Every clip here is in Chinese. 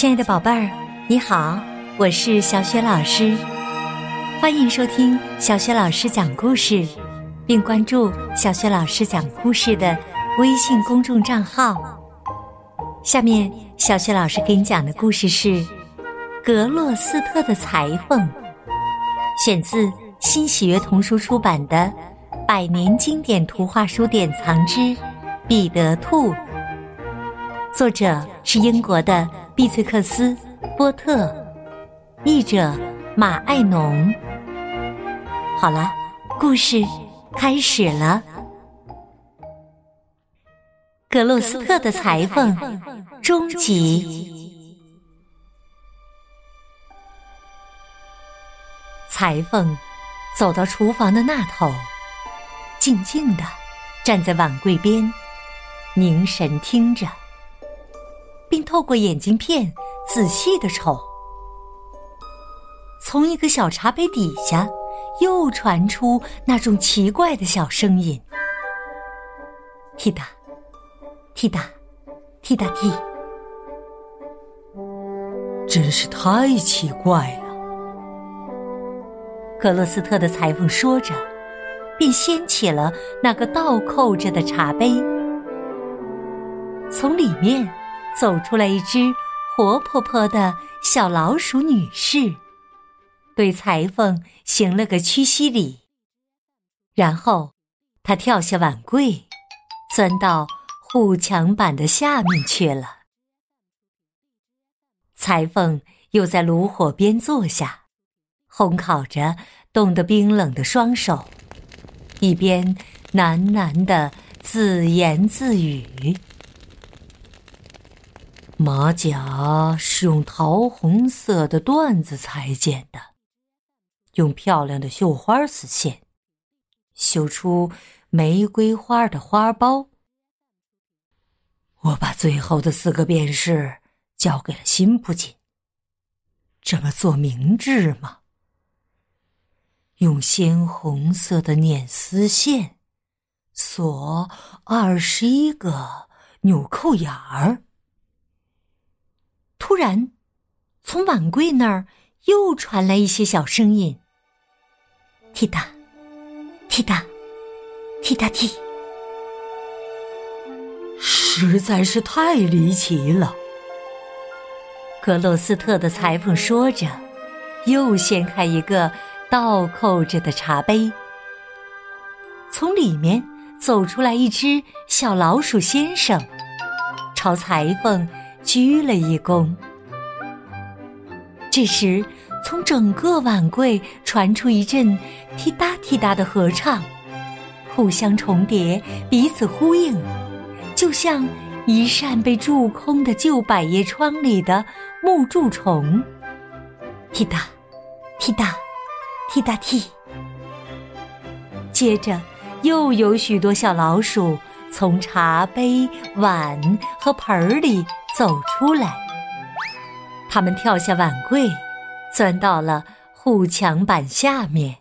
亲爱的宝贝儿，你好，我是小雪老师，欢迎收听小雪老师讲故事，并关注小雪老师讲故事的微信公众账号。下面，小雪老师给你讲的故事是《格洛斯特的裁缝》，选自新喜悦童书出版的《百年经典图画书典藏之彼得兔》，作者是英国的。毕翠克斯·波特，译者马爱农。好了，故事开始了。格洛斯特的裁缝终极。裁缝走到厨房的那头，静静的站在碗柜边，凝神听着。并透过眼镜片仔细的瞅，从一个小茶杯底下又传出那种奇怪的小声音：踢哒，踢哒，踢哒踢。真是太奇怪了。格洛斯特的裁缝说着，便掀起了那个倒扣着的茶杯，从里面。走出来一只活泼泼的小老鼠女士，对裁缝行了个屈膝礼，然后她跳下碗柜，钻到护墙板的下面去了。裁缝又在炉火边坐下，烘烤着冻得冰冷的双手，一边喃喃的自言自语。马甲是用桃红色的缎子裁剪的，用漂亮的绣花丝线绣出玫瑰花的花苞。我把最后的四个便士交给了辛普金。这么做明智吗？用鲜红色的捻丝线锁二十一个纽扣眼儿。突然，从碗柜那儿又传来一些小声音：踢哒，踢哒，踢哒踢。实在是太离奇了。格洛斯特的裁缝说着，又掀开一个倒扣着的茶杯，从里面走出来一只小老鼠先生，朝裁缝。鞠了一躬。这时，从整个碗柜传出一阵踢答踢答的合唱，互相重叠，彼此呼应，就像一扇被蛀空的旧百叶窗里的木蛀虫。踢答，踢答，踢答踢。接着，又有许多小老鼠从茶杯、碗和盆儿里。走出来，他们跳下碗柜，钻到了护墙板下面。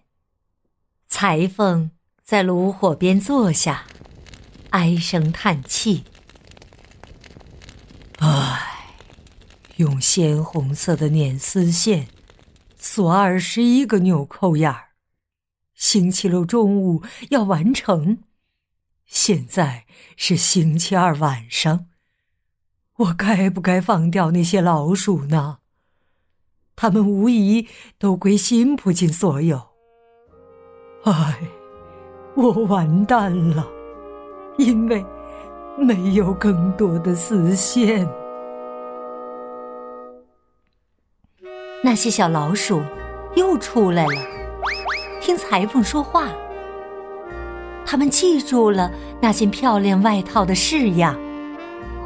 裁缝在炉火边坐下，唉声叹气：“唉，用鲜红色的捻丝线锁二十一个纽扣眼儿，星期六中午要完成，现在是星期二晚上。”我该不该放掉那些老鼠呢？它们无疑都归辛普金所有。唉，我完蛋了，因为没有更多的丝线。那些小老鼠又出来了，听裁缝说话。他们记住了那件漂亮外套的式样。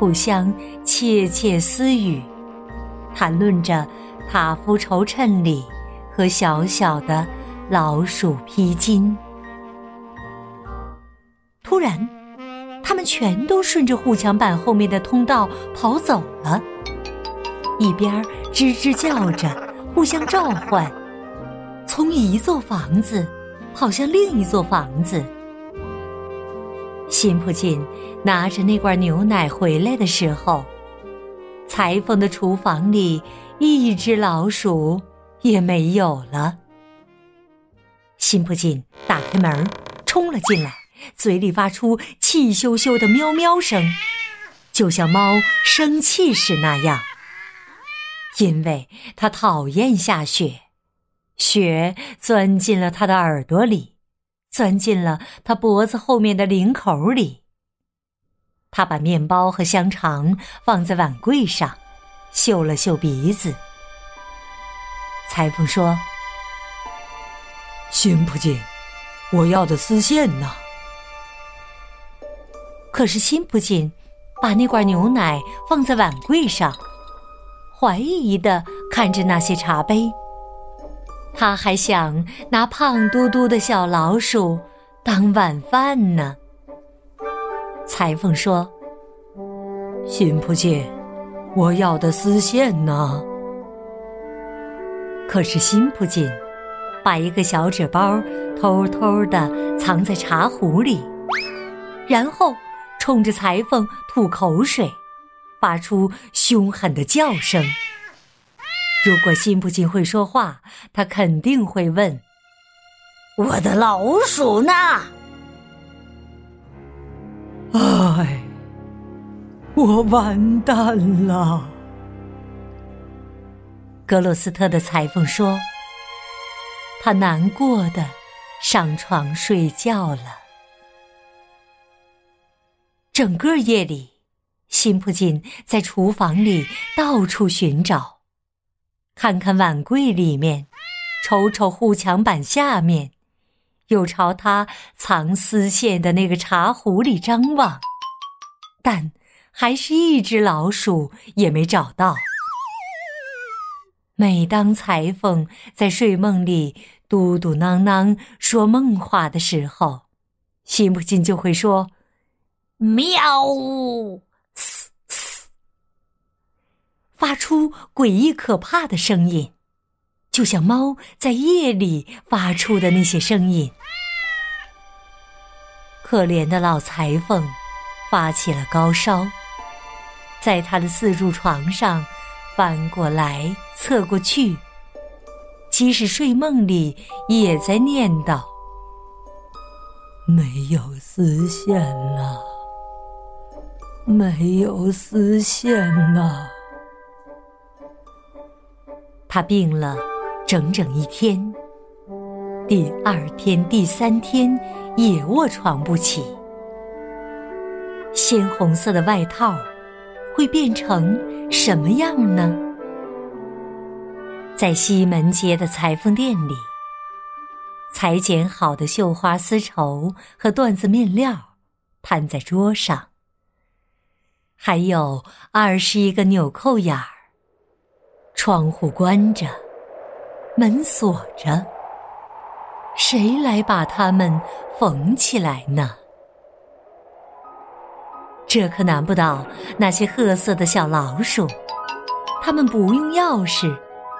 互相窃窃私语，谈论着塔夫绸衬里和小小的老鼠披巾。突然，他们全都顺着护墙板后面的通道跑走了，一边吱吱叫着，互相召唤，从一座房子跑向另一座房子。辛普金拿着那罐牛奶回来的时候，裁缝的厨房里一只老鼠也没有了。辛普金打开门，冲了进来，嘴里发出气咻咻的喵喵声，就像猫生气时那样。因为他讨厌下雪，雪钻进了他的耳朵里，钻进了他脖子后面的领口里。他把面包和香肠放在碗柜上，嗅了嗅鼻子。裁缝说：“辛普金，我要的丝线呢？”可是辛普金把那罐牛奶放在碗柜上，怀疑的看着那些茶杯。他还想拿胖嘟嘟的小老鼠当晚饭呢。裁缝说：“辛普金，我要的丝线呢？”可是辛普金把一个小纸包偷偷的藏在茶壶里，然后冲着裁缝吐口水，发出凶狠的叫声。如果辛普金会说话，他肯定会问：“我的老鼠呢？”唉，我完蛋了。格洛斯特的裁缝说：“他难过的上床睡觉了。”整个夜里，辛普金在厨房里到处寻找，看看碗柜里面，瞅瞅护墙板下面。又朝他藏丝线的那个茶壶里张望，但还是一只老鼠也没找到。每当裁缝在睡梦里嘟嘟囔囔说梦话的时候，辛普金就会说：“喵，嘶嘶，发出诡异可怕的声音。”就像猫在夜里发出的那些声音。可怜的老裁缝发起了高烧，在他的四柱床上翻过来侧过去，即使睡梦里也在念叨：“没有丝线了，没有丝线了。”他病了。整整一天，第二天、第三天也卧床不起。鲜红色的外套会变成什么样呢？在西门街的裁缝店里，裁剪好的绣花丝绸和缎子面料摊在桌上，还有二十一个纽扣眼儿。窗户关着。门锁着，谁来把它们缝起来呢？这可难不倒那些褐色的小老鼠，它们不用钥匙，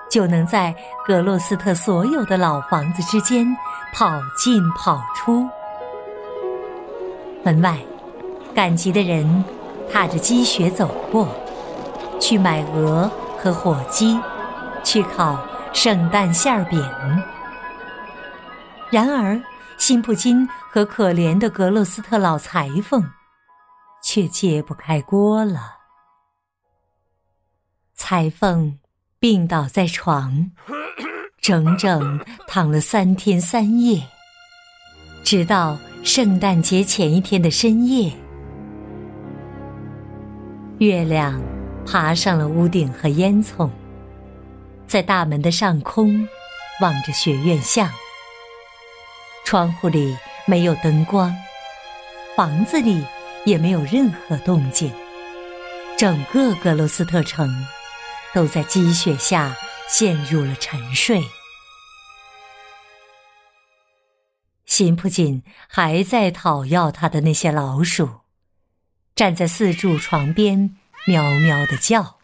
就能在格洛斯特所有的老房子之间跑进跑出。门外，赶集的人踏着积雪走过，去买鹅和火鸡，去烤。圣诞馅饼。然而，辛普金和可怜的格洛斯特老裁缝却揭不开锅了。裁缝病倒在床，整整躺了三天三夜，直到圣诞节前一天的深夜，月亮爬上了屋顶和烟囱。在大门的上空，望着学院巷。窗户里没有灯光，房子里也没有任何动静。整个格罗斯特城都在积雪下陷入了沉睡。辛普金还在讨要他的那些老鼠，站在四柱床边，喵喵的叫。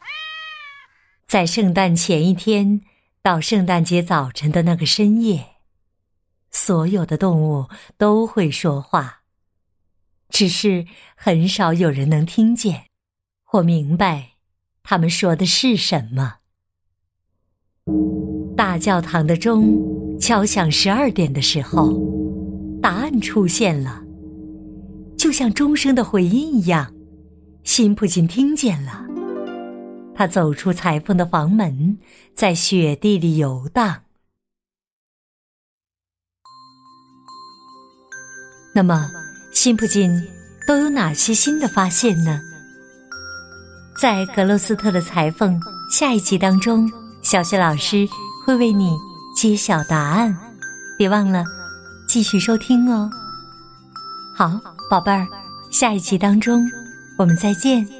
在圣诞前一天到圣诞节早晨的那个深夜，所有的动物都会说话，只是很少有人能听见或明白他们说的是什么。大教堂的钟敲响十二点的时候，答案出现了，就像钟声的回音一样。辛普金听见了，他走出裁缝的房门，在雪地里游荡。那么，辛普金都有哪些新的发现呢？在格罗斯特的裁缝下一集当中，小雪老师会为你揭晓答案，别忘了继续收听哦。好，宝贝儿，下一集当中我们再见。